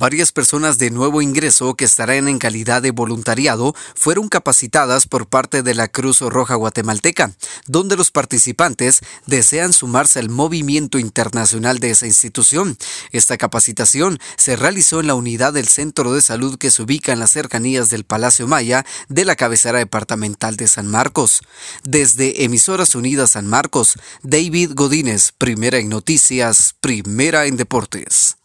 Varias personas de nuevo ingreso que estarán en calidad de voluntariado fueron capacitadas por parte de la Cruz Roja Guatemalteca, donde los participantes desean sumarse al movimiento internacional de esa institución. Esta capacitación se realizó en la unidad del Centro de Salud que se ubica en las cercanías del Palacio Maya de la cabecera departamental de San Marcos. Desde Emisoras Unidas San Marcos, David Godínez, primera en noticias, primera en deportes.